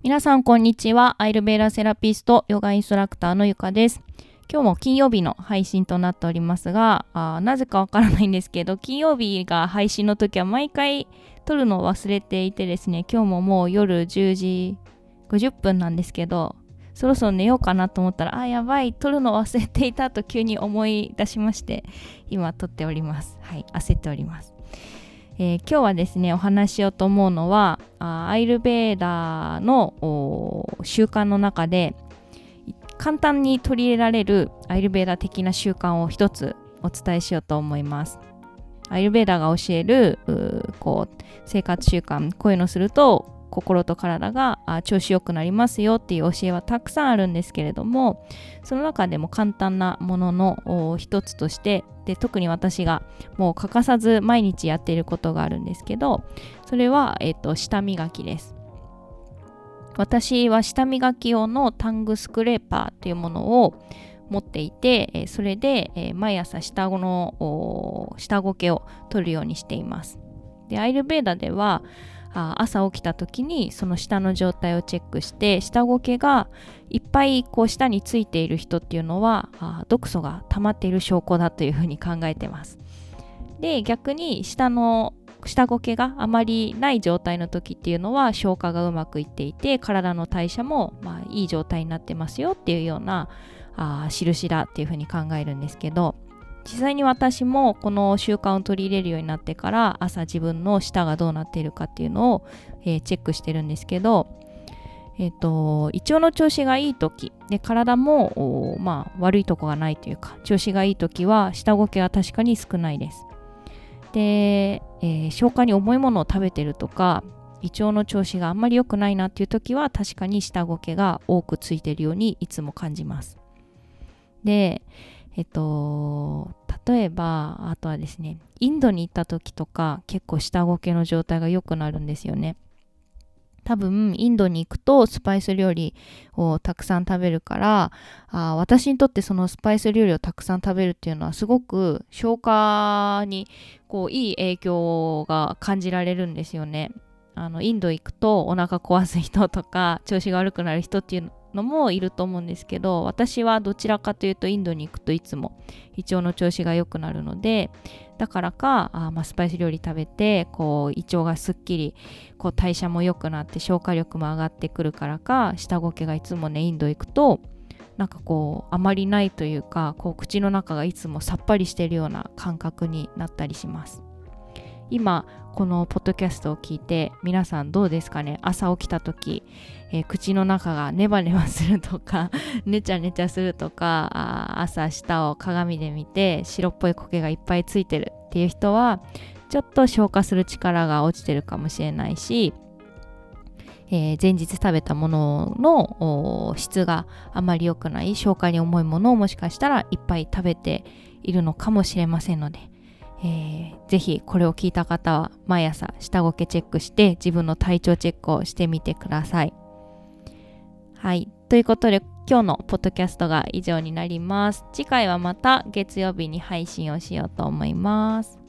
皆さんこんにちは。アイルベーラセラピスト、ヨガインストラクターのゆかです。今日も金曜日の配信となっておりますが、あなぜかわからないんですけど、金曜日が配信の時は毎回撮るのを忘れていてですね、今日ももう夜10時50分なんですけど、そろそろ寝ようかなと思ったら、あ、やばい、撮るの忘れていたと急に思い出しまして、今撮っております。はい、焦っております。えー、今日はですねお話しようと思うのはアイルベーダーの習慣の中で簡単に取り入れられるアイルベーダー的な習慣を一つお伝えしようと思います。アイルベーダーが教えるこう生活習慣こういうのすると心と体が調子よくなりますよっていう教えはたくさんあるんですけれどもその中でも簡単なものの一つとしてで特に私がもう欠かさず毎日やっていることがあるんですけどそれは、えーと、舌磨きです。私は舌磨き用のタングスクレーパーというものを持っていてそれで毎朝下の下ごけを取るようにしています。でアイルベーダでは朝起きた時にその下の状態をチェックして下ごけがいっぱいこう下についている人っていうのは毒素が溜まっている証拠だというふうに考えてます。で逆に下の下ごけがあまりない状態の時っていうのは消化がうまくいっていて体の代謝もまあいい状態になってますよっていうようなあ印だっていうふうに考えるんですけど実際に私もこの習慣を取り入れるようになってから朝自分の舌がどうなっているかっていうのを、えー、チェックしてるんですけど、え、ー、と胃腸の調子がいい時で体もまあ悪いとこがないというか調子がいい時は舌ごけは確かに少ないです。で、えー、消化に重いものを食べてるとか胃腸の調子があんまり良くないなっていう時は確かに下ごけが多くついてるようにいつも感じます。でえっと、例えば、あとはですね、インドに行った時とか、結構下ごけの状態が良くなるんですよね。多分、インドに行くとスパイス料理をたくさん食べるからあ、私にとってそのスパイス料理をたくさん食べるっていうのはすごく消化にこういい影響が感じられるんですよね。あのインド行くとお腹壊す人とか調子が悪くなる人っていうのもいると思うんですけど私はどちらかというとインドに行くといつも胃腸の調子が良くなるのでだからかあ、まあ、スパイス料理食べてこう胃腸がすっきりこう代謝も良くなって消化力も上がってくるからか下ごけがいつもねインド行くとなんかこうあまりないというかこう口の中がいつもさっぱりしてるような感覚になったりします。今このポッドキャストを聞いて皆さんどうですかね？朝起きた時、えー、口の中がネバネバするとかネチャネチャするとか朝舌を鏡で見て白っぽい苔がいっぱいついてるっていう人はちょっと消化する力が落ちてるかもしれないしえー、前日食べたものの質があまり良くない消化に重いものをもしかしたらいっぱい食べているのかもしれませんのでえー、ぜひこれを聞いた方は毎朝下ごけチェックして自分の体調チェックをしてみてください。はい。ということで今日のポッドキャストが以上になります。次回はまた月曜日に配信をしようと思います。